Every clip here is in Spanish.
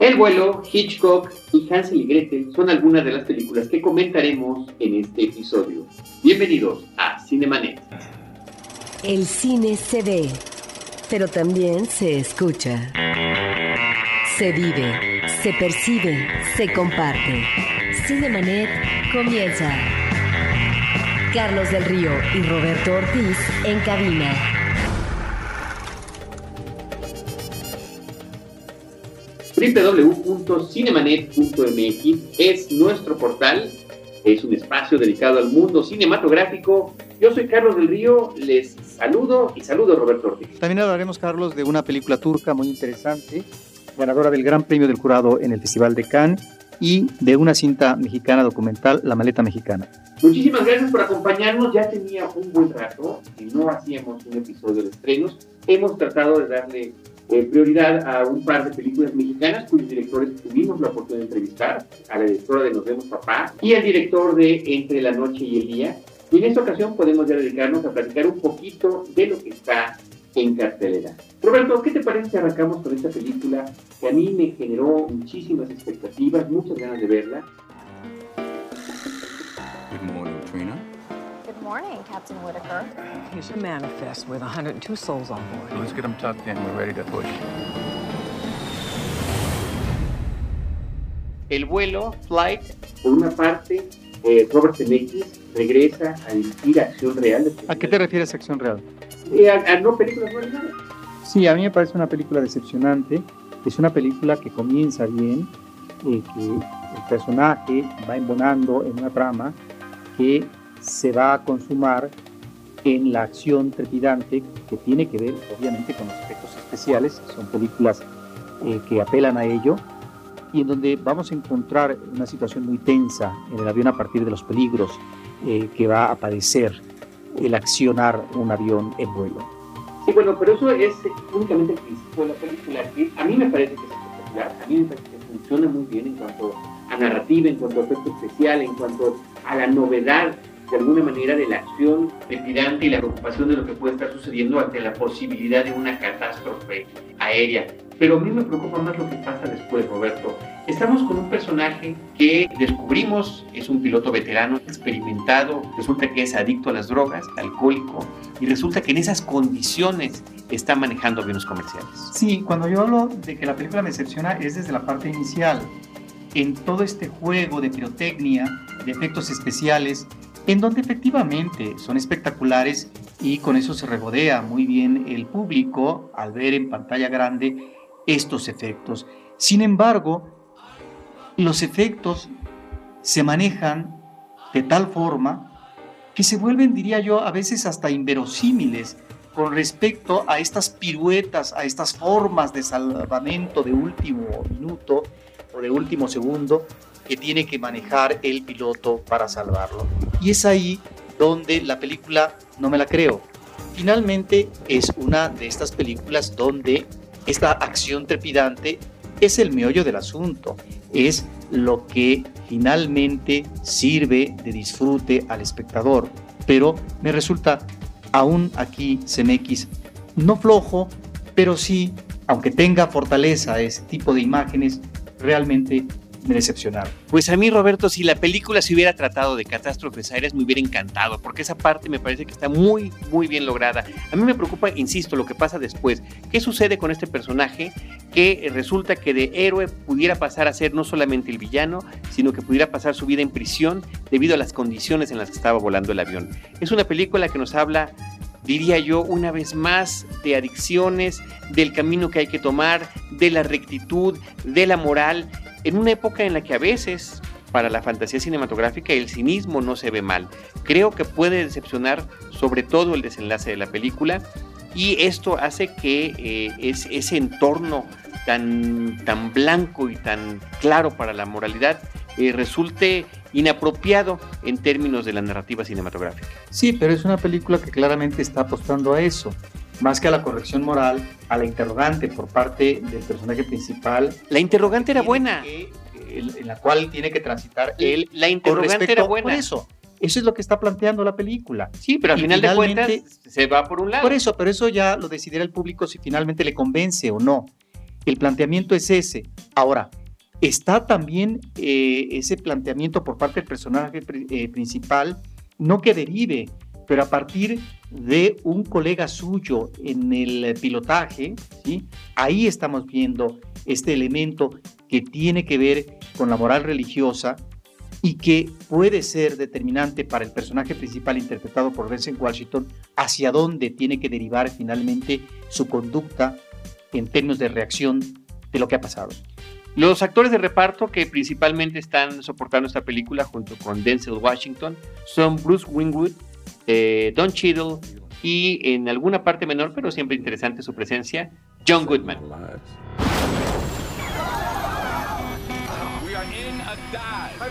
El vuelo, Hitchcock y Hansel y Gretel son algunas de las películas que comentaremos en este episodio. Bienvenidos a Cinemanet. El cine se ve, pero también se escucha. Se vive, se percibe, se comparte. Cinemanet comienza. Carlos del Río y Roberto Ortiz en cabina. www.cinemanet.mx es nuestro portal, es un espacio dedicado al mundo cinematográfico. Yo soy Carlos del Río, les saludo y saludo a Roberto Ortiz. También hablaremos, Carlos, de una película turca muy interesante, ganadora del Gran Premio del Jurado en el Festival de Cannes y de una cinta mexicana documental, La Maleta Mexicana. Muchísimas gracias por acompañarnos. Ya tenía un buen rato y no hacíamos un episodio de estrenos. Hemos tratado de darle eh, prioridad a un par de películas mexicanas cuyos directores tuvimos la oportunidad de entrevistar, a la directora de Nos vemos papá y al director de Entre la noche y el día. Y en esta ocasión podemos ya dedicarnos a platicar un poquito de lo que está en cartelera. Roberto, ¿qué te parece si arrancamos con esta película que a mí me generó muchísimas expectativas, muchas ganas de verla? Morning, Captain Whitaker. Here's a manifest with 102 souls on board. Let's get them tucked in. We're ready to push. El vuelo, Flight, por una parte, eh, Robert Zemeckis regresa a dirigir acción real. ¿A qué te refieres, acción real? Eh, a, a no películas nada. Sí, a mí me parece una película decepcionante. Es una película que comienza bien, eh, que el personaje va embonando en una trama que se va a consumar en la acción trepidante que tiene que ver obviamente con los efectos especiales, son películas eh, que apelan a ello y en donde vamos a encontrar una situación muy tensa en el avión a partir de los peligros eh, que va a padecer el accionar un avión en vuelo. Sí, bueno, pero eso es únicamente el principio de la película, a mí me parece que es espectacular, a mí me parece que funciona muy bien en cuanto a narrativa, en cuanto a efecto especial, en cuanto a la novedad de alguna manera de la acción trepidante y la preocupación de lo que puede estar sucediendo ante la posibilidad de una catástrofe aérea. Pero a mí me preocupa más lo que pasa después, Roberto. Estamos con un personaje que descubrimos es un piloto veterano, experimentado, resulta que es adicto a las drogas, alcohólico, y resulta que en esas condiciones está manejando aviones comerciales. Sí, cuando yo hablo de que la película me decepciona es desde la parte inicial. En todo este juego de pirotecnia, de efectos especiales, en donde efectivamente son espectaculares y con eso se regodea muy bien el público al ver en pantalla grande estos efectos. Sin embargo, los efectos se manejan de tal forma que se vuelven, diría yo, a veces hasta inverosímiles con respecto a estas piruetas, a estas formas de salvamento de último minuto o de último segundo que tiene que manejar el piloto para salvarlo. Y es ahí donde la película no me la creo. Finalmente es una de estas películas donde esta acción trepidante es el meollo del asunto, es lo que finalmente sirve de disfrute al espectador. Pero me resulta aún aquí CMX no flojo, pero sí, aunque tenga fortaleza ese tipo de imágenes, realmente me. Pues a mí, Roberto, si la película se hubiera tratado de catástrofes aéreas, me hubiera encantado, porque esa parte me parece que está muy, muy bien lograda. A mí me preocupa, insisto, lo que pasa después. ¿Qué sucede con este personaje que resulta que de héroe pudiera pasar a ser no solamente el villano, sino que pudiera pasar su vida en prisión debido a las condiciones en las que estaba volando el avión? Es una película que nos habla diría yo, una vez más, de adicciones, del camino que hay que tomar, de la rectitud, de la moral, en una época en la que a veces para la fantasía cinematográfica el cinismo no se ve mal. Creo que puede decepcionar sobre todo el desenlace de la película y esto hace que eh, es, ese entorno tan, tan blanco y tan claro para la moralidad eh, resulte inapropiado en términos de la narrativa cinematográfica. Sí, pero es una película que claramente está apostando a eso, más que a la corrección moral, a la interrogante por parte del personaje principal. La interrogante era buena. Que, en la cual tiene que transitar él. La interrogante era buena. Por eso, eso es lo que está planteando la película. Sí, pero al Y final de cuentas se va por un lado. Por eso, pero eso ya lo decidirá el público si finalmente le convence o no. El planteamiento es ese. Ahora, está también eh, ese planteamiento por parte del personaje eh, principal, no que derive, pero a partir de un colega suyo en el pilotaje, ¿sí? ahí estamos viendo este elemento que tiene que ver con la moral religiosa y que puede ser determinante para el personaje principal interpretado por Denzel Washington hacia dónde tiene que derivar finalmente su conducta en términos de reacción de lo que ha pasado. Los actores de reparto que principalmente están soportando esta película junto con Denzel Washington son Bruce Wingwood, eh, Don Cheadle y en alguna parte menor, pero siempre interesante su presencia, John Goodman.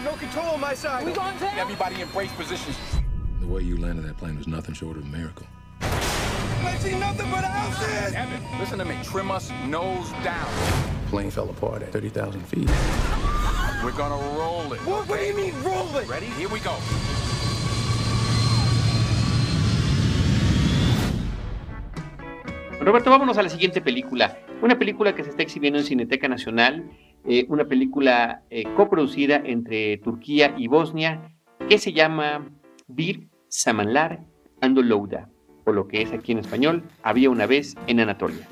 no control on my side. We going down? Everybody embrace positions. The way you landed that plane was nothing short of a miracle. I see nothing but houses! Evan, listen to me. Trim us nose down. Plane fell apart at 30,000 feet. We're gonna roll it. What, what do you mean, roll it? Ready? Here we go. Roberto, vámonos a la siguiente película. Una película que se está exhibiendo en Cineteca Nacional eh, una película eh, coproducida entre Turquía y Bosnia que se llama Bir Samanlar Andolouda, o lo que es aquí en español, Había una vez en Anatolia.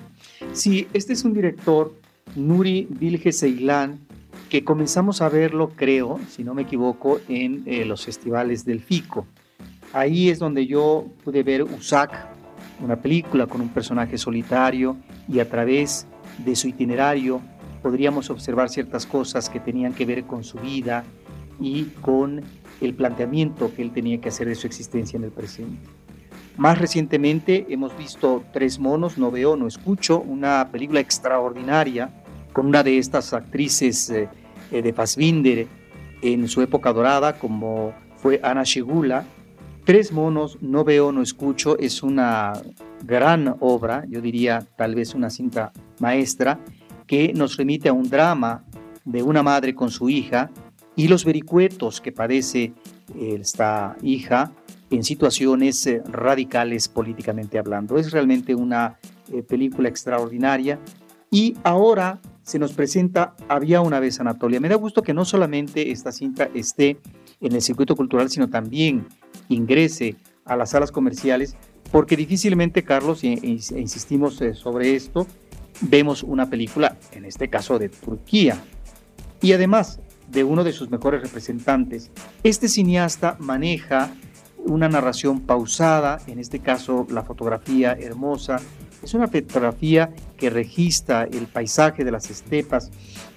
Sí, este es un director, Nuri Bilge Ceylan, que comenzamos a verlo, creo, si no me equivoco, en eh, los festivales del FICO. Ahí es donde yo pude ver Usak, una película con un personaje solitario y a través de su itinerario podríamos observar ciertas cosas que tenían que ver con su vida y con el planteamiento que él tenía que hacer de su existencia en el presente. Más recientemente hemos visto Tres monos, no veo, no escucho, una película extraordinaria con una de estas actrices eh, eh, de Fassbinder en su época dorada, como fue Ana Shigula. Tres monos, no veo, no escucho, es una gran obra, yo diría tal vez una cinta maestra, que nos remite a un drama de una madre con su hija y los vericuetos que padece esta hija en situaciones eh, radicales políticamente hablando. Es realmente una eh, película extraordinaria y ahora se nos presenta Había una vez Anatolia. Me da gusto que no solamente esta cinta esté en el circuito cultural, sino también ingrese a las salas comerciales, porque difícilmente, Carlos, e insistimos eh, sobre esto, vemos una película, en este caso de Turquía, y además de uno de sus mejores representantes. Este cineasta maneja una narración pausada, en este caso la fotografía hermosa. Es una fotografía que registra el paisaje de las estepas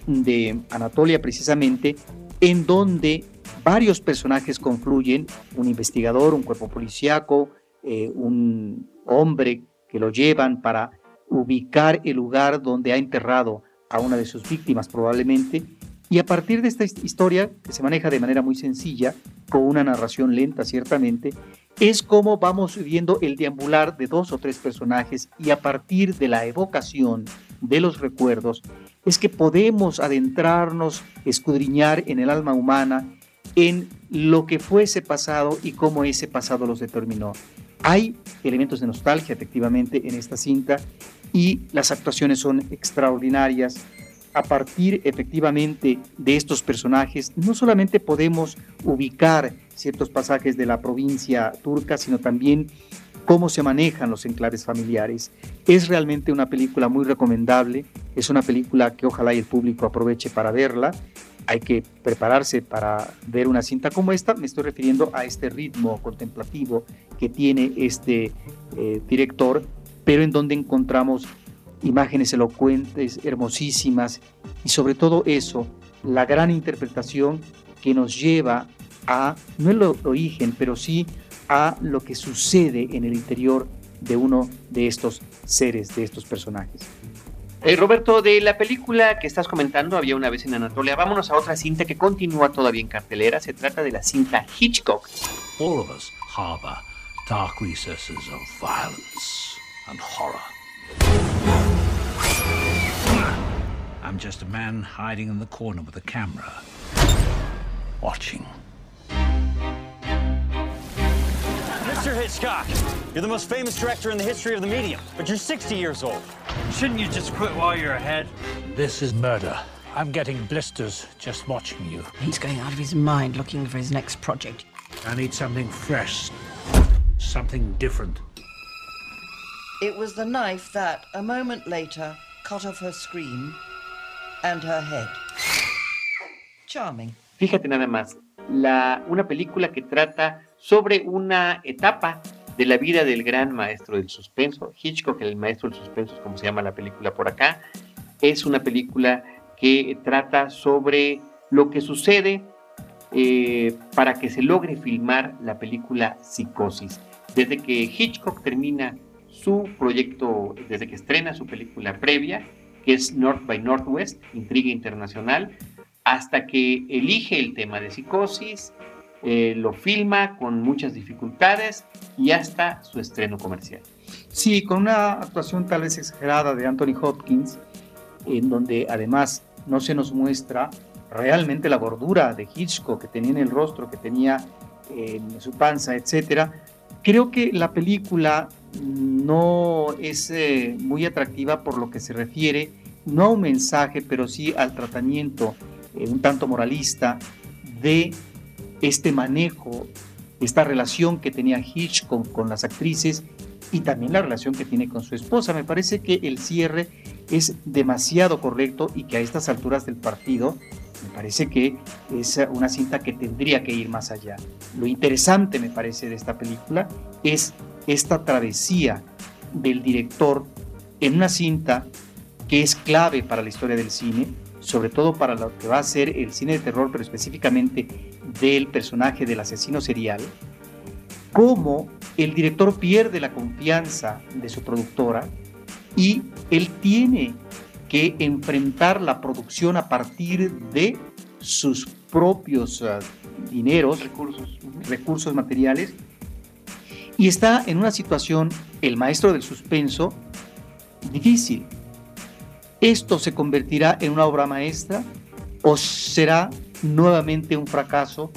de Anatolia precisamente, en donde varios personajes confluyen, un investigador, un cuerpo policíaco, eh, un hombre que lo llevan para ubicar el lugar donde ha enterrado a una de sus víctimas probablemente, y a partir de esta historia, que se maneja de manera muy sencilla, con una narración lenta ciertamente, es como vamos viendo el deambular de dos o tres personajes y a partir de la evocación de los recuerdos, es que podemos adentrarnos, escudriñar en el alma humana, en lo que fue ese pasado y cómo ese pasado los determinó. Hay elementos de nostalgia efectivamente en esta cinta y las actuaciones son extraordinarias. A partir efectivamente de estos personajes, no solamente podemos ubicar ciertos pasajes de la provincia turca, sino también cómo se manejan los enclaves familiares. Es realmente una película muy recomendable, es una película que ojalá el público aproveche para verla. Hay que prepararse para ver una cinta como esta, me estoy refiriendo a este ritmo contemplativo que tiene este eh, director pero en donde encontramos imágenes elocuentes, hermosísimas, y sobre todo eso, la gran interpretación que nos lleva a, no el origen, pero sí a lo que sucede en el interior de uno de estos seres, de estos personajes. Eh, Roberto, de la película que estás comentando, había una vez en Anatolia, vámonos a otra cinta que continúa todavía en cartelera. Se trata de la cinta Hitchcock. All of us harbor dark recesses of violence. and horror. I'm just a man hiding in the corner with a camera, watching. Mr. Hitchcock, you're the most famous director in the history of the medium, but you're 60 years old. Shouldn't you just quit while you're ahead? This is murder. I'm getting blisters just watching you. He's going out of his mind looking for his next project. I need something fresh, something different. It was the knife that, a moment later, cut off her scream and her head. Charming. Fíjate nada más, la, una película que trata sobre una etapa de la vida del gran maestro del suspenso, Hitchcock, el maestro del suspenso, como se llama la película por acá, es una película que trata sobre lo que sucede eh, para que se logre filmar la película Psicosis. Desde que Hitchcock termina su proyecto, desde que estrena su película previa, que es North by Northwest, Intriga Internacional, hasta que elige el tema de psicosis, eh, lo filma con muchas dificultades y hasta su estreno comercial. Sí, con una actuación tal vez exagerada de Anthony Hopkins, en donde además no se nos muestra realmente la gordura de Hitchcock que tenía en el rostro, que tenía en su panza, etcétera. Creo que la película no es eh, muy atractiva por lo que se refiere, no a un mensaje, pero sí al tratamiento eh, un tanto moralista de este manejo, esta relación que tenía Hitchcock con las actrices y también la relación que tiene con su esposa. Me parece que el cierre es demasiado correcto y que a estas alturas del partido me parece que es una cinta que tendría que ir más allá. Lo interesante, me parece, de esta película es esta travesía del director en una cinta que es clave para la historia del cine, sobre todo para lo que va a ser el cine de terror, pero específicamente del personaje del asesino serial, cómo el director pierde la confianza de su productora y él tiene que enfrentar la producción a partir de sus propios uh, dineros, recursos, recursos materiales, y está en una situación, el maestro del suspenso, difícil. ¿Esto se convertirá en una obra maestra o será nuevamente un fracaso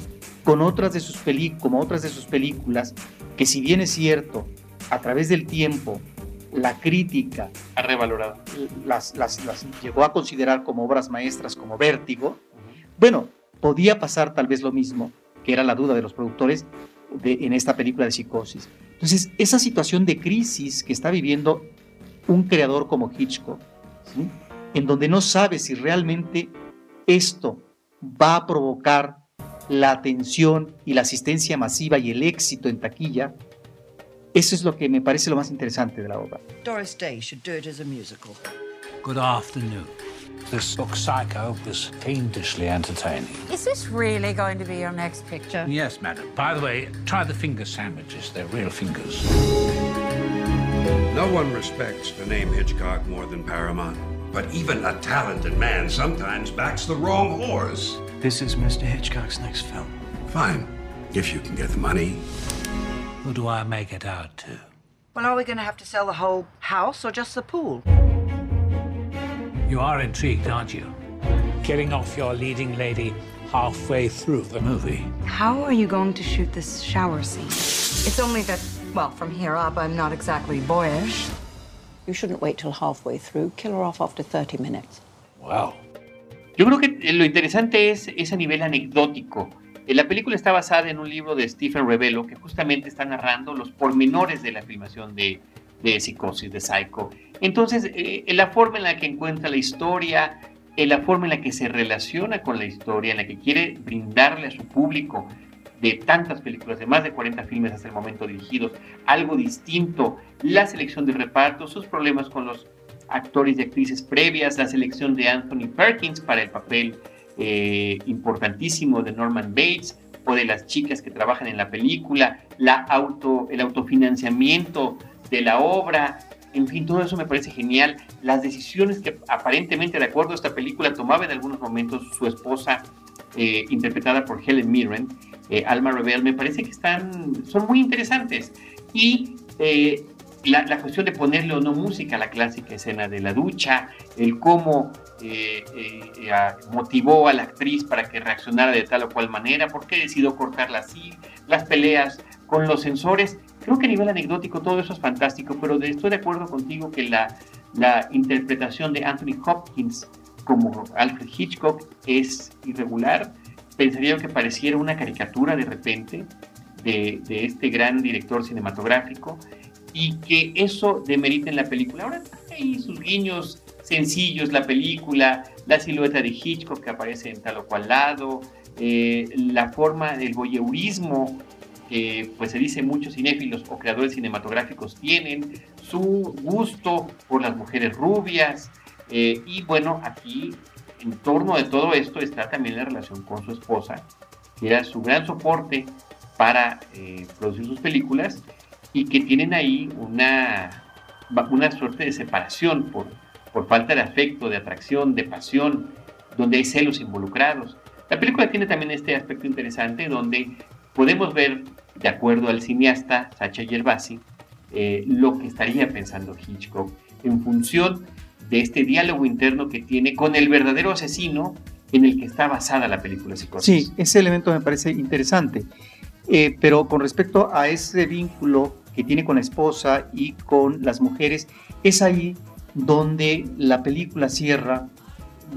con otras de sus como otras de sus películas que si bien es cierto, a través del tiempo la crítica ha revalorado. Las, las, llegó a considerar como obras maestras, como vértigo. Bueno, podía pasar tal vez lo mismo, que era la duda de los productores de, en esta película de psicosis. Entonces, esa situación de crisis que está viviendo un creador como Hitchcock, en donde no sabe si realmente esto va a provocar la atención y la asistencia masiva y el éxito en taquilla, eso es lo que me parece lo más interesante de la obra. Doris Day should do it as a musical. Good afternoon. This book, Psycho, was fiendishly entertaining. Is this really going to be your next picture? Yes, madam. By the way, try the finger sandwiches. They're real fingers. No one respects the name Hitchcock more than Paramount. But even a talented man sometimes backs the wrong horse. This is Mr. Hitchcock's next film. Fine, if you can get the money. Who do I make it out to? Well, are we going to have to sell the whole house or just the pool? You are intrigued, aren't you? Killing off your leading lady halfway through the movie. How are you going to shoot this shower scene? It's only that, well, from here up, I'm not exactly boyish. You shouldn't wait till halfway through. Kill her off after 30 minutes. Wow. Yo creo que lo interesante es, es a nivel anecdótico. La película está basada en un libro de Stephen Revelo que justamente está narrando los pormenores de la filmación de, de Psicosis, de Psycho. Entonces, eh, la forma en la que encuentra la historia, en la forma en la que se relaciona con la historia, en la que quiere brindarle a su público de tantas películas, de más de 40 filmes hasta el momento dirigidos, algo distinto, la selección de reparto, sus problemas con los actores y actrices previas, la selección de Anthony Perkins para el papel eh, importantísimo de Norman Bates o de las chicas que trabajan en la película, la auto, el autofinanciamiento de la obra, en fin, todo eso me parece genial. Las decisiones que aparentemente, de acuerdo a esta película, tomaba en algunos momentos su esposa, eh, interpretada por Helen Mirren, eh, Alma Rebel, me parece que están, son muy interesantes. Y la, la, cuestión de ponerle o no música a la clásica escena de la ducha, el cómo eh, eh, motivó a la actriz para que reaccionara de tal o cual manera, por qué decidió cortarla así, las peleas con los sensores. Creo que a nivel anecdótico todo eso es fantástico, pero estoy de acuerdo contigo que la interpretación de Anthony Hopkins como Alfred Hitchcock es irregular. Pensaría que pareciera una caricatura de repente de, de este gran director cinematográfico y que eso demerita en la película. Ahora hay sus guiños sencillos, la película, la silueta de Hitchcock que aparece en tal o cual lado, eh, la forma del voyeurismo que pues se dice muchos cinéfilos o creadores cinematográficos tienen, su gusto por las mujeres rubias, eh, y bueno, aquí en torno de todo esto está también la relación con su esposa, que era su gran soporte para eh, producir sus películas y que tienen ahí una, una suerte de separación por, por falta de afecto, de atracción, de pasión, donde hay celos involucrados. La película tiene también este aspecto interesante donde podemos ver, de acuerdo al cineasta Sacha Gervasi, eh, lo que estaría pensando Hitchcock en función de este diálogo interno que tiene con el verdadero asesino en el que está basada la película Psicosis. Sí, ese elemento me parece interesante. Eh, pero con respecto a ese vínculo que tiene con la esposa y con las mujeres, es ahí donde la película cierra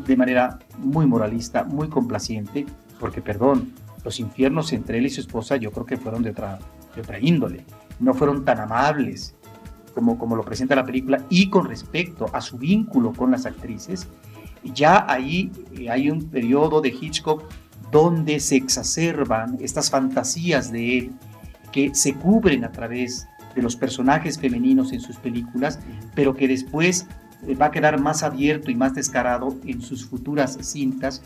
de manera muy moralista, muy complaciente, porque perdón, los infiernos entre él y su esposa yo creo que fueron de otra, de otra índole, no fueron tan amables como, como lo presenta la película, y con respecto a su vínculo con las actrices, ya ahí eh, hay un periodo de Hitchcock donde se exacerban estas fantasías de él que se cubren a través de los personajes femeninos en sus películas, pero que después eh, va a quedar más abierto y más descarado en sus futuras cintas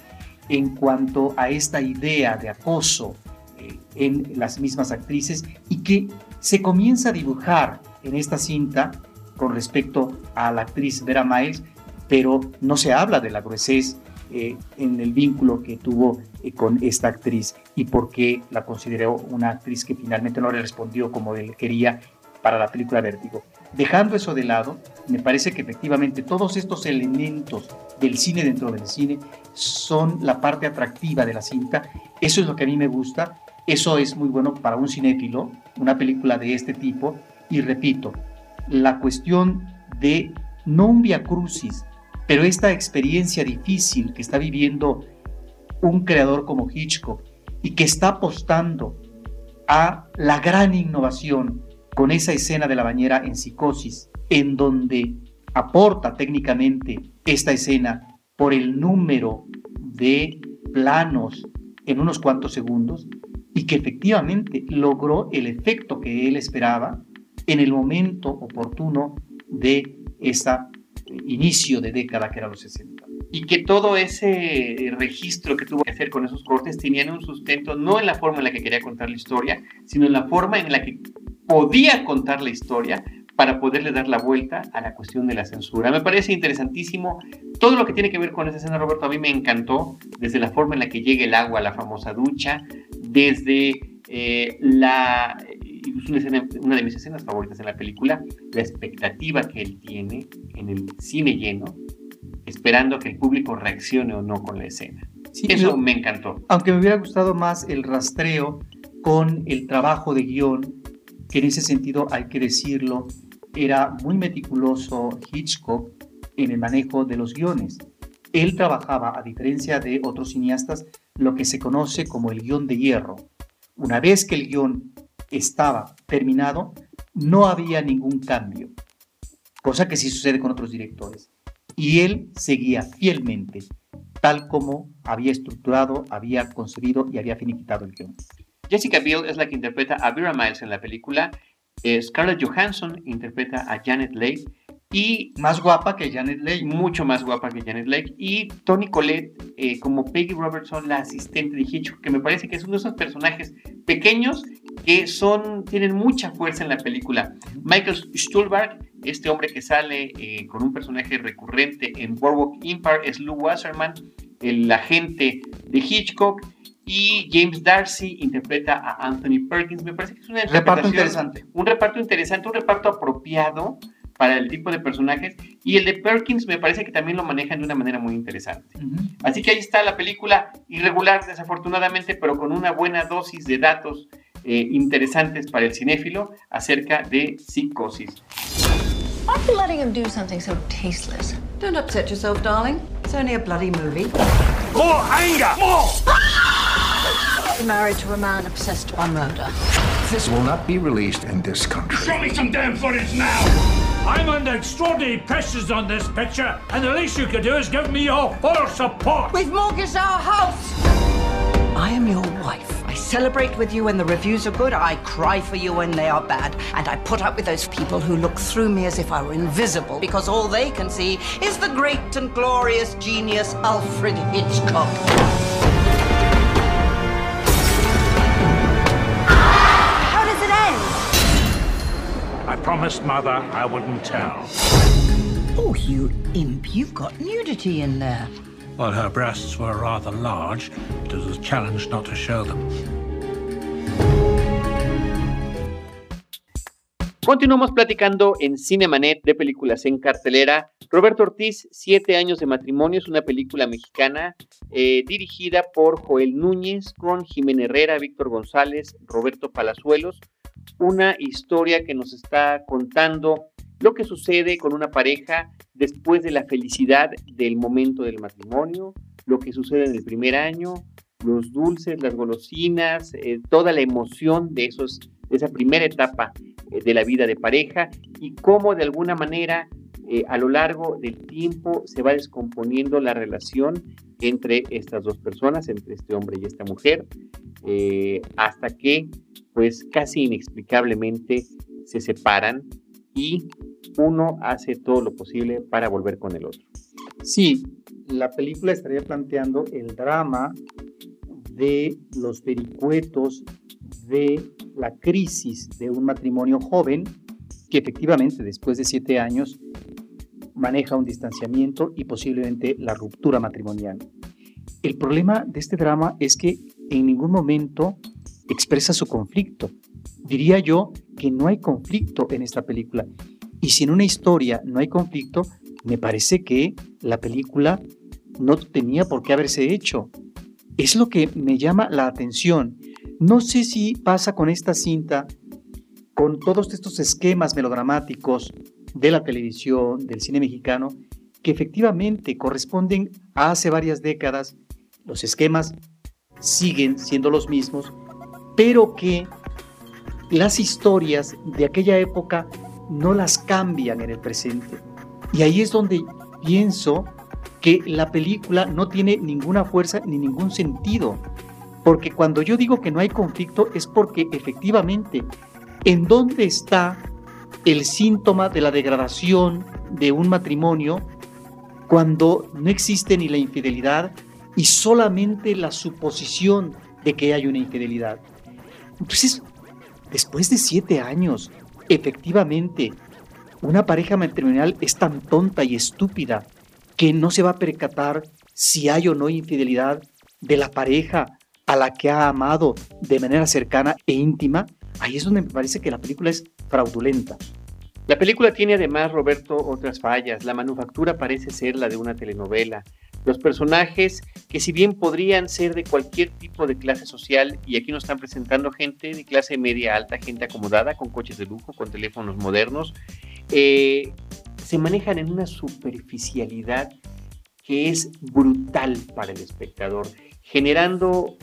en cuanto a esta idea de acoso eh, en las mismas actrices y que se comienza a dibujar en esta cinta con respecto a la actriz Vera Miles, pero no se habla de la gruesez eh, en el vínculo que tuvo con esta actriz y por qué la consideró una actriz que finalmente no le respondió como él quería para la película Vértigo. Dejando eso de lado, me parece que efectivamente todos estos elementos del cine dentro del cine son la parte atractiva de la cinta. Eso es lo que a mí me gusta. Eso es muy bueno para un cinéfilo, una película de este tipo. Y repito, la cuestión de no un via crucis, pero esta experiencia difícil que está viviendo un creador como Hitchcock y que está apostando a la gran innovación con esa escena de la bañera en psicosis, en donde aporta técnicamente esta escena por el número de planos en unos cuantos segundos y que efectivamente logró el efecto que él esperaba en el momento oportuno de ese inicio de década que era los 60. Y que todo ese registro que tuvo que hacer con esos cortes tenían un sustento no en la forma en la que quería contar la historia, sino en la forma en la que podía contar la historia para poderle dar la vuelta a la cuestión de la censura. Me parece interesantísimo todo lo que tiene que ver con esa escena, Roberto, a mí me encantó, desde la forma en la que llega el agua a la famosa ducha, desde eh, la, una, una de mis escenas favoritas en la película, la expectativa que él tiene en el cine lleno, esperando a que el público reaccione o no con la escena. Eso me encantó. Aunque me hubiera gustado más el rastreo con el trabajo de guion que en ese sentido hay que decirlo, era muy meticuloso Hitchcock en el manejo de los guiones. Él trabajaba, a diferencia de otros cineastas, lo que se conoce como el guion de hierro. Una vez que el guion estaba terminado, no había ningún cambio, cosa que sí sucede con otros directores. Y él seguía fielmente, tal como había estructurado, había concebido y había finiquitado el guion. Jessica Biel es la que interpreta a Vera Miles en la película. Eh, Scarlett Johansson interpreta a Janet Leigh. Y más guapa que Janet Leigh. Mucho más guapa que Janet Leigh. Y Tony Collette eh, como Peggy Robertson, la asistente de Hitchcock, que me parece que es uno de esos personajes pequeños que son, tienen mucha fuerza en la película. Michael Stuhlbarg, este hombre que sale eh, con un personaje recurrente en Boardwalk Empire, es Lou Wasserman, el agente de Hitchcock y James Darcy interpreta a Anthony Perkins. Me parece que es un reparto interesante. Un reparto interesante, un reparto apropiado para el tipo de personajes. Y el de Perkins me parece que también lo manejan de una manera muy interesante. Así que ahí está la película, irregular desafortunadamente, pero con una buena dosis de datos eh, interesantes para el cinéfilo acerca de psicosis. Why are you letting him do something so tasteless? Don't upset yourself, darling. It's only a bloody movie. More anger! More! You're married to a man obsessed by murder. This will not be released in this country. Show me some damn footage now! I'm under extraordinary pressures on this picture, and the least you could do is give me your full support. We've mortgaged our house. I am your wife. I celebrate with you when the reviews are good. I cry for you when they are bad. And I put up with those people who look through me as if I were invisible because all they can see is the great and glorious genius Alfred Hitchcock. Promised Mother I wouldn't tell. Oh, you imp, you've got nudity in there. While her breasts were rather large, it was a challenge not to show them. Continuamos platicando en Cinemanet de películas en cartelera. Roberto Ortiz, Siete años de matrimonio, es una película mexicana eh, dirigida por Joel Núñez con Jimena Herrera, Víctor González, Roberto Palazuelos. Una historia que nos está contando lo que sucede con una pareja después de la felicidad del momento del matrimonio, lo que sucede en el primer año, los dulces, las golosinas, eh, toda la emoción de, esa primera etapa eh, de la vida de pareja y cómo de alguna manera eh, a lo largo del tiempo se va descomponiendo la relación entre estas dos personas, entre este hombre y esta mujer, hasta que pues casi inexplicablemente se separan y uno hace todo lo posible para volver con el otro. Sí, la película estaría planteando el drama de los vericuetos de la crisis de un matrimonio joven que efectivamente después de siete años maneja un distanciamiento y posiblemente la ruptura matrimonial. El problema de este drama es que en ningún momento expresa su conflicto. Diría yo que no hay conflicto en esta película. Y si en una historia no hay conflicto, me parece que la película no tenía por qué haberse hecho. Es lo que me llama la atención. No sé si pasa con esta cinta, con todos estos esquemas melodramáticos de la televisión, del cine mexicano, que efectivamente corresponden a hace varias décadas. Los esquemas siguen siendo los mismos, pero que las historias de aquella época no las cambian en el presente. Y ahí es donde pienso que la película no tiene ninguna fuerza ni ningún sentido. Porque cuando yo digo que no hay conflicto es porque efectivamente, ¿en dónde está el síntoma de la degradación de un matrimonio cuando no existe ni la infidelidad y solamente la suposición de que hay una infidelidad? Entonces, después de siete años, efectivamente, una pareja matrimonial es tan tonta y estúpida que no se va a percatar si hay o no infidelidad de la pareja a la que ha amado de manera cercana e íntima, ahí es donde me parece que la película es fraudulenta. La película tiene además, Roberto, otras fallas. La manufactura parece ser la de una telenovela. Los personajes, que si bien podrían ser de cualquier tipo de clase social, y aquí nos están presentando gente de clase media alta, gente acomodada, con coches de lujo, con teléfonos modernos, eh, se manejan en una superficialidad que es brutal para el espectador, generando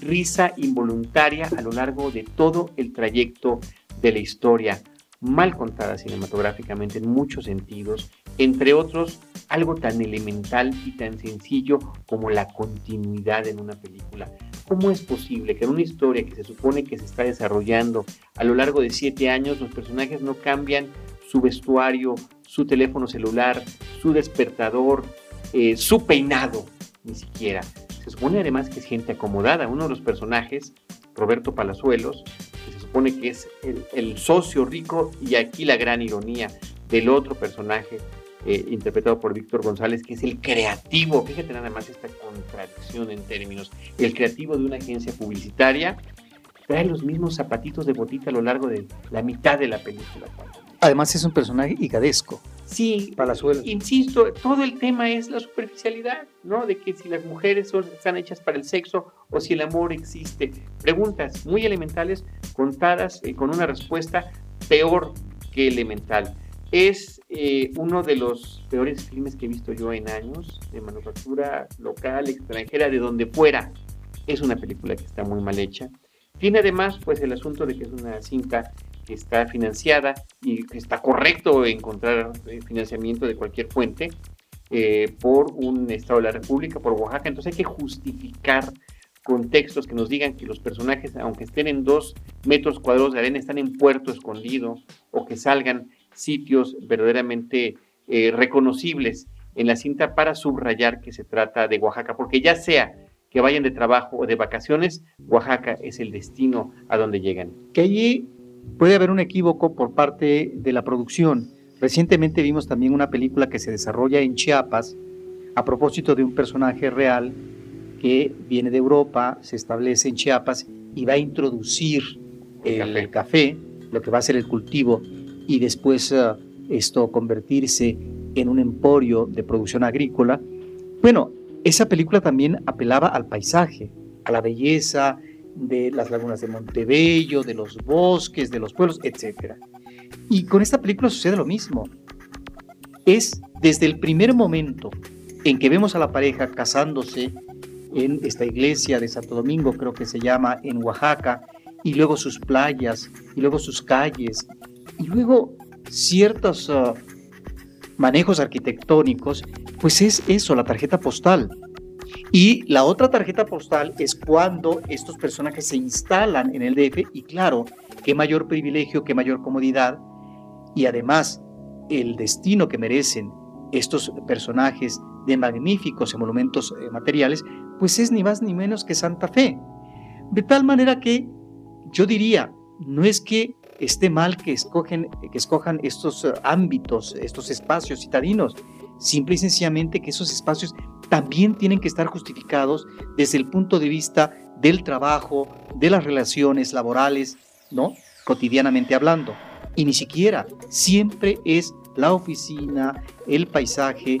risa involuntaria a lo largo de todo el trayecto de la historia, mal contada cinematográficamente en muchos sentidos, entre otros algo tan elemental y tan sencillo como la continuidad en una película. ¿Cómo es posible que en una historia que se supone que se está desarrollando a lo largo de siete años los personajes no cambian su vestuario, su teléfono celular, su despertador, eh, su peinado, ni siquiera? Se supone además que es gente acomodada. Uno de los personajes, Roberto Palazuelos, supone que es el, socio rico y aquí la gran ironía del otro personaje eh, interpretado por Víctor González, que es el creativo, fíjate nada más esta contradicción en términos, el creativo de una agencia publicitaria, trae los mismos zapatitos de botita a lo largo de la mitad de la película. Además es un personaje higadesco. Sí, insisto, todo el tema es la superficialidad, ¿no? De que si las mujeres son, están hechas para el sexo o si el amor existe. Preguntas muy elementales contadas eh, con una respuesta peor que elemental. es eh, uno de los peores filmes que he visto yo en años, de manufactura local, extranjera, de donde fuera. Es una película que está muy mal hecha. Tiene además pues el asunto de que es una cinta está financiada y está correcto encontrar eh, financiamiento de cualquier fuente eh, por un Estado de la República, por Oaxaca. Entonces hay que justificar contextos que nos digan que los personajes, aunque estén en dos metros cuadrados de arena, están en puerto escondido o que salgan sitios verdaderamente eh, reconocibles en la cinta para subrayar que se trata de Oaxaca, porque ya sea que vayan de trabajo o de vacaciones, Oaxaca es el destino a donde llegan. Que allí puede haber un equívoco por parte de la producción. Recientemente vimos también una película que se desarrolla en Chiapas a propósito de un personaje real que viene de Europa, se establece en Chiapas y va a introducir el, café. lo que va a ser el cultivo, y después eh, esto convertirse en un emporio de producción agrícola. Bueno, esa película también apelaba al paisaje, a la belleza de las lagunas de Montebello, de los bosques, de los pueblos, etc. Y con esta película sucede lo mismo. Es desde el primer momento en que vemos a la pareja casándose en esta iglesia de Santo Domingo, creo que se llama, en Oaxaca, y luego sus playas, y luego sus calles, y luego ciertos ah, manejos arquitectónicos, pues es eso, la tarjeta postal. Y la otra tarjeta postal es cuando estos personajes se instalan en el DF y claro, qué mayor privilegio, qué mayor comodidad y además el destino que merecen estos personajes de magníficos monumentos eh, materiales, pues es ni más ni menos que Santa Fe. De tal manera que yo diría, no es que esté mal que, escogen, que escojan estos eh, ámbitos, estos espacios citadinos, simple y sencillamente que esos espacios también tienen que estar justificados desde el punto de vista del trabajo, de las relaciones laborales, ¿no? Cotidianamente hablando. Y ni siquiera siempre es la oficina, el paisaje,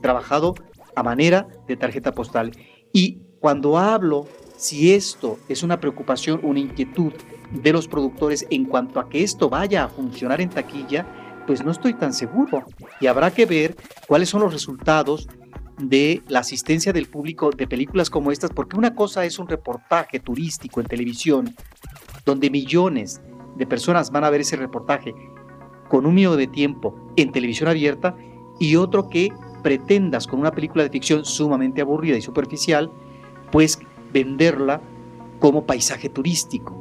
trabajado a manera de tarjeta postal. Y cuando hablo, si esto es una preocupación, una inquietud de los productores en cuanto a que esto vaya a funcionar en taquilla, pues no estoy tan seguro. Y habrá que ver cuáles son los resultados de la asistencia del público de películas como estas, porque una cosa es un reportaje turístico en televisión, donde millones de personas van a ver ese reportaje con un mínimo de tiempo en televisión abierta, y otro que pretendas con una película de ficción sumamente aburrida y superficial, pues venderla como paisaje turístico.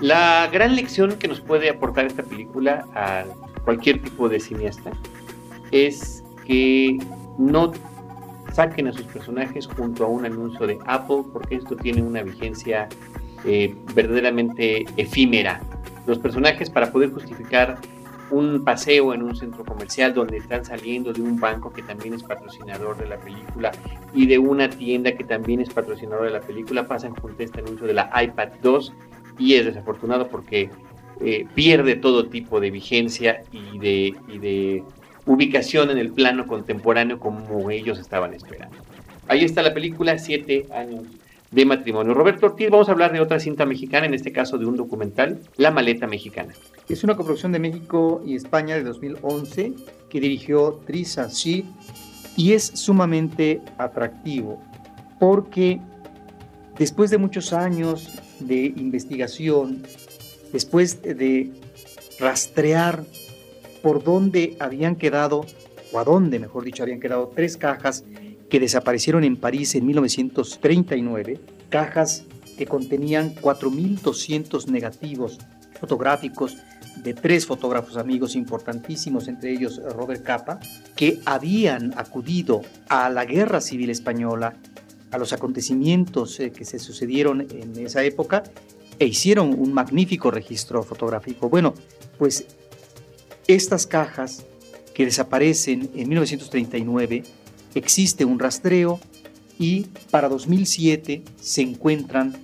La gran lección que nos puede aportar esta película a cualquier tipo de cineasta es que no saquen a sus personajes junto a un anuncio de Apple porque esto tiene una vigencia eh, verdaderamente efímera. Los personajes para poder justificar un paseo en un centro comercial donde están saliendo de un banco que también es patrocinador de la película y de una tienda que también es patrocinador de la película, pasan junto a este anuncio de la iPad 2 y es desafortunado porque eh, pierde todo tipo de vigencia y de, y de ubicación en el plano contemporáneo como ellos estaban esperando. Ahí está la película, Siete años de matrimonio. Roberto Ortiz, vamos a hablar de otra cinta mexicana, en este caso de un documental, La Maleta Mexicana. Es una coproducción de México y España de 2011 que dirigió Trisa Shi y es sumamente atractivo porque después de muchos años de investigación, después de rastrear por dónde habían quedado, o a dónde, mejor dicho, habían quedado tres cajas que desaparecieron en París en 1939, cajas que contenían 4.200 negativos fotográficos de tres fotógrafos amigos importantísimos, entre ellos Robert Capa, que habían acudido a la Guerra Civil Española, a los acontecimientos eh, que se sucedieron en esa época e hicieron un magnífico registro fotográfico. Bueno, pues estas cajas que desaparecen en 1939, existe un rastreo y para 2007 se encuentran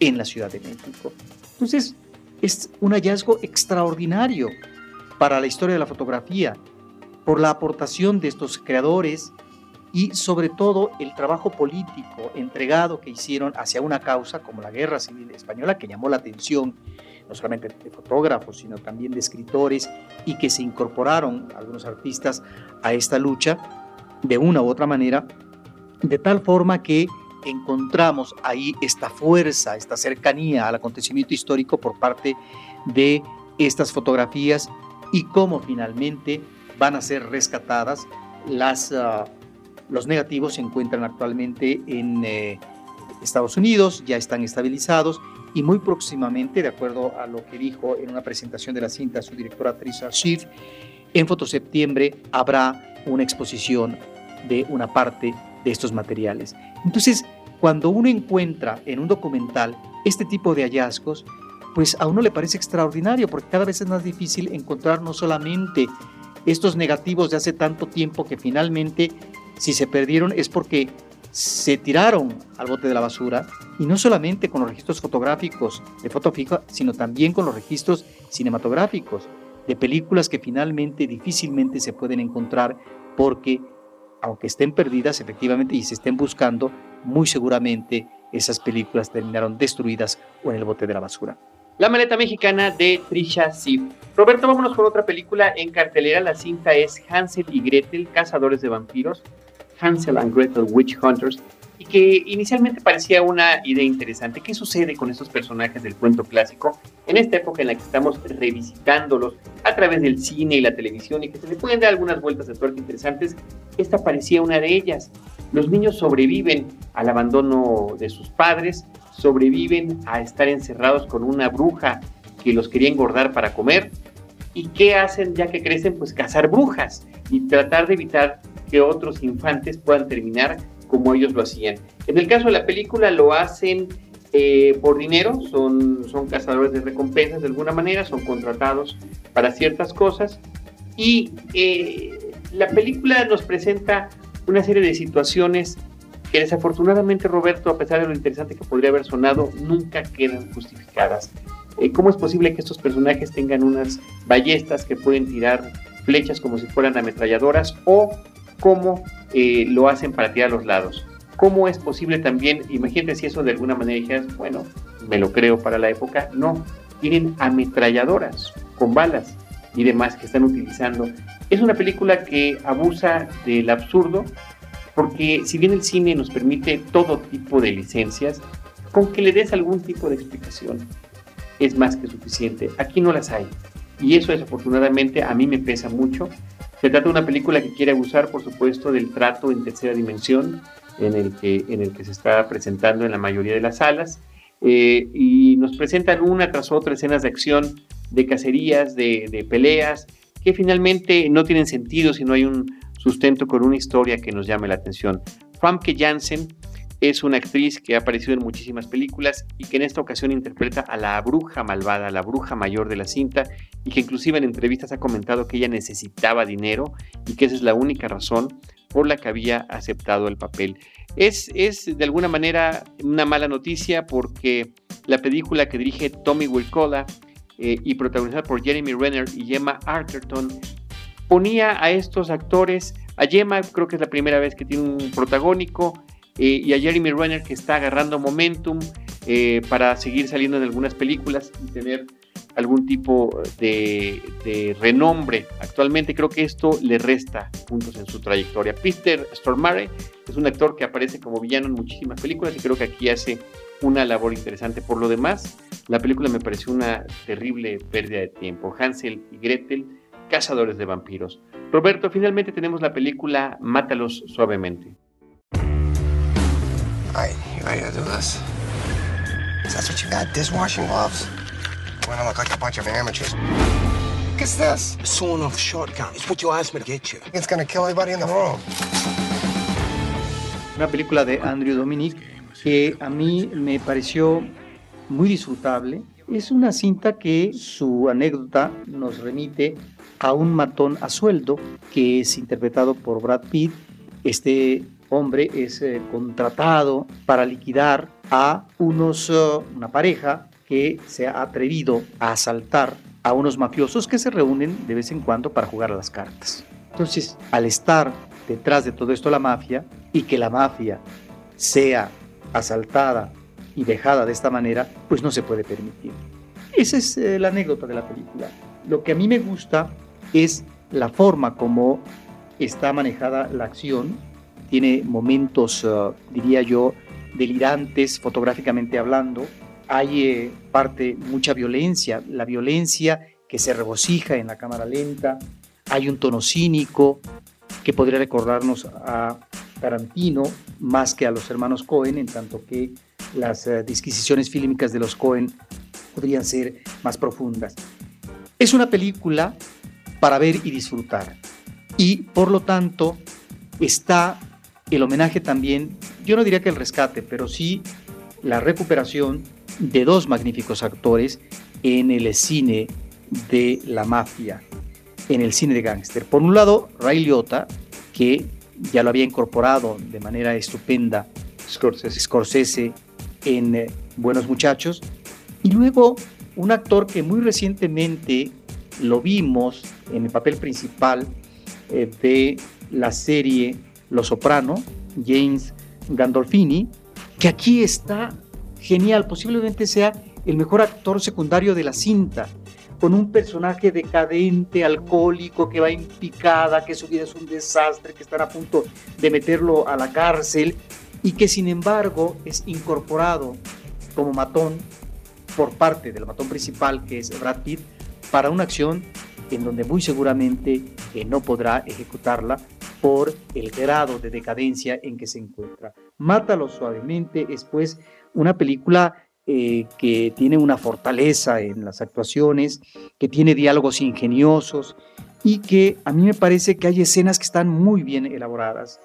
en la Ciudad de México. Entonces, es un hallazgo extraordinario para la historia de la fotografía, por la aportación de estos creadores y sobre todo el trabajo político entregado que hicieron hacia una causa como la Guerra Civil Española, que llamó la atención no solamente de fotógrafos, sino también de escritores, y que se incorporaron algunos artistas a esta lucha de una u otra manera, de tal forma que encontramos ahí esta fuerza, esta cercanía al acontecimiento histórico por parte de estas fotografías y cómo finalmente van a ser rescatadas. Las, uh, los negativos se encuentran actualmente en eh, Estados Unidos, ya están estabilizados y muy próximamente, de acuerdo a lo que dijo en una presentación de la cinta su directora Trisha Schiff, en Fotoseptiembre habrá una exposición de una parte de estos materiales. Entonces, cuando uno encuentra en un documental este tipo de hallazgos, pues a uno le parece extraordinario porque cada vez es más difícil encontrar no solamente estos negativos de hace tanto tiempo que finalmente si se perdieron es porque se tiraron al bote de la basura y no solamente con los registros fotográficos de foto fija, sino también con los registros cinematográficos de películas que finalmente difícilmente se pueden encontrar porque aunque estén perdidas efectivamente y se estén buscando, muy seguramente esas películas terminaron destruidas o en el bote de la basura. La maleta mexicana de Trisha Sif. Roberto, vámonos con otra película en cartelera. La cinta es Hansel y Gretel, Cazadores de Vampiros. Hansel and Gretel Witch Hunters y que inicialmente parecía una idea interesante. ¿Qué sucede con estos personajes del cuento clásico en esta época en la que estamos revisitándolos a través del cine y la televisión y que se le pueden dar algunas vueltas de tuerca interesantes? Esta parecía una de ellas. Los niños sobreviven al abandono de sus padres, sobreviven a estar encerrados con una bruja que los quería engordar para comer. ¿Y qué hacen ya que crecen? Pues cazar brujas y tratar de evitar que otros infantes puedan terminar como ellos lo hacían. En el caso de la película lo hacen eh, por dinero, son, son cazadores de recompensas de alguna manera, son contratados para ciertas cosas y eh, la película nos presenta una serie de situaciones que desafortunadamente Roberto, a pesar de lo interesante que podría haber sonado, nunca quedan justificadas. Eh, ¿Cómo es posible que estos personajes tengan unas ballestas que pueden tirar flechas como si fueran ametralladoras o cómo eh, lo hacen para tirar a los lados. ¿Cómo es posible también, imagínate si eso de alguna manera dijeras, bueno, me lo creo para la época, no, tienen ametralladoras con balas y demás que están utilizando. Es una película que abusa del absurdo, porque si bien el cine nos permite todo tipo de licencias, con que le des algún tipo de explicación es más que suficiente. Aquí no las hay. Y eso desafortunadamente a mí me pesa mucho se trata de una película que quiere abusar, por supuesto, del trato en tercera dimensión en el que, se está presentando en la mayoría de las salas. Eh, y nos presentan una tras otra escenas de acción, de cacerías, de, peleas, que finalmente no tienen sentido si no hay un sustento con una historia que nos llame la atención. Famke Janssen es una actriz que ha aparecido en muchísimas películas y que en esta ocasión interpreta a la bruja malvada, la bruja mayor de la cinta, y que inclusive en entrevistas ha comentado que ella necesitaba dinero y que esa es la única razón por la que había aceptado el papel. Es, es de alguna manera una mala noticia porque la película que dirige Tommy Wilcola eh, y protagonizada por Jeremy Renner y Gemma Arterton ponía a estos actores, a Gemma creo que es la primera vez que tiene un protagónico, eh, y a Jeremy Renner que está agarrando momentum eh, para seguir saliendo en algunas películas y tener algún tipo de, renombre. Actualmente creo que esto le resta puntos en su trayectoria. Peter Stormare es un actor que aparece como villano en muchísimas películas y creo que aquí hace una labor interesante. Por lo demás, la película me pareció una terrible pérdida de tiempo. Hansel y Gretel, cazadores de vampiros. Roberto, finalmente tenemos la película Mátalos suavemente. Alright, you ready to do this? Is that what you got? Dishwashing gloves? We're gonna look like a bunch of amateurs. What is this? A sawn off shotgun. It's what you asked me to get you. It's gonna kill everybody in the room. Una película de Andrew Dominic que a mí me pareció muy disfrutable. Es una cinta que su anécdota nos remite a un matón a sueldo que es interpretado por Brad Pitt. Este hombre es eh, contratado para liquidar a unos, eh, una pareja que se ha atrevido a asaltar a unos mafiosos que se reúnen de vez en cuando para jugar a las cartas. Entonces, al estar detrás de todo esto la mafia y que la mafia sea asaltada y dejada de esta manera, pues no se puede permitir. Esa es eh, la anécdota de la película. Lo que a mí me gusta es la forma como está manejada la acción. Tiene momentos, eh, diría yo, delirantes fotográficamente hablando. Hay eh, parte, mucha violencia, la violencia que se regocija en la cámara lenta. Hay un tono cínico que podría recordarnos a Tarantino más que a los hermanos Cohen, en tanto que las eh, disquisiciones fílmicas de los Cohen podrían ser más profundas. Es una película para ver y disfrutar. Y por lo tanto está el homenaje también, yo no diría que el rescate, pero sí la recuperación de dos magníficos actores en el cine de la mafia, en el cine de gángster. Por un lado, Ray Liotta, que ya lo había incorporado de manera estupenda Scorsese, Scorsese en eh, Buenos Muchachos, y luego un actor que muy recientemente lo vimos en el papel principal eh, de la serie Los Soprano, James Gandolfini, que aquí está genial, posiblemente sea el mejor actor secundario de la cinta, con un personaje decadente, alcohólico, que va en picada, que su vida es un desastre, que están a punto de meterlo a la cárcel y que sin embargo es incorporado como matón por parte del matón principal, que es Brad Pitt, para una acción en donde muy seguramente eh, no podrá ejecutarla por el grado de decadencia en que se encuentra. Mátalo suavemente es pues una película eh, que tiene una fortaleza en las actuaciones, que tiene diálogos ingeniosos y que a mí me parece que hay escenas que están muy bien elaboradas.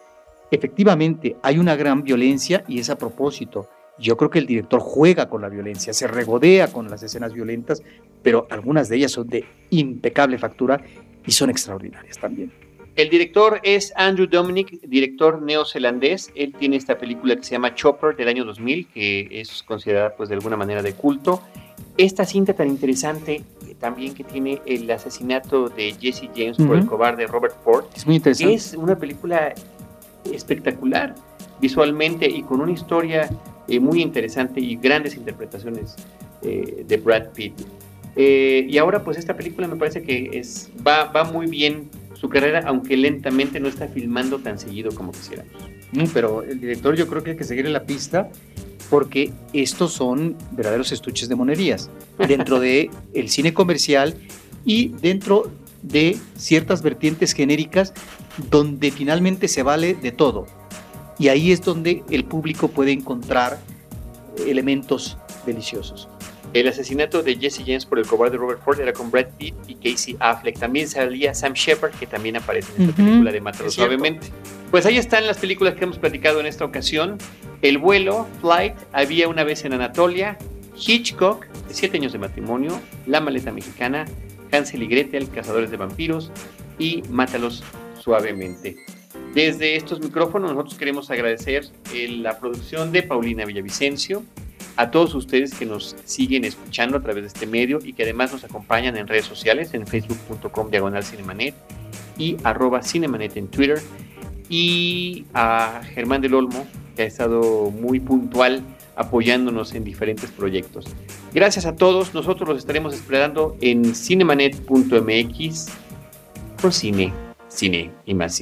Efectivamente, hay una gran violencia y es a propósito. Yo creo que el director juega con la violencia, se regodea con las escenas violentas, pero algunas de ellas son de impecable factura y son extraordinarias también. El director es Andrew Dominic, director neozelandés. Él tiene esta película que se llama Chopper del año 2000, que es considerada pues de alguna manera de culto. Esta cinta tan interesante eh, también que tiene el asesinato de Jesse James por el cobarde Robert Ford. Es muy interesante. Es una película espectacular visualmente y con una historia eh, muy interesante y grandes interpretaciones eh, de Brad Pitt. Eh, y ahora pues esta película me parece que es, va, va muy bien su carrera, aunque lentamente no está filmando tan seguido como quisiéramos. Pero el director yo creo que hay que seguir en la pista porque estos son verdaderos estuches de monerías dentro de el cine comercial y dentro de ciertas vertientes genéricas donde finalmente se vale de todo. Y ahí es donde el público puede encontrar elementos deliciosos. El asesinato de Jesse James por el cobarde Robert Ford era con Brad Pitt y Casey Affleck. También salía Sam Shepard, que también aparece en esta película de Mátalo Suavemente. Pues ahí están las películas que hemos platicado en esta ocasión. El vuelo, Flight, Había una vez en Anatolia, Hitchcock, Siete años de matrimonio, La maleta mexicana, Hansel y Gretel, Cazadores de vampiros y Mátalos suavemente. Desde estos micrófonos nosotros queremos agradecer eh, la producción de Paulina Villavicencio, a todos ustedes que nos siguen escuchando a través de este medio y que además nos acompañan en redes sociales, en facebook.com diagonal cinemanet y arroba cinemanet en Twitter, y a Germán del Olmo, que ha estado muy puntual apoyándonos en diferentes proyectos. Gracias a todos, nosotros los estaremos esperando en cinemanet.mx por cine, cine y más.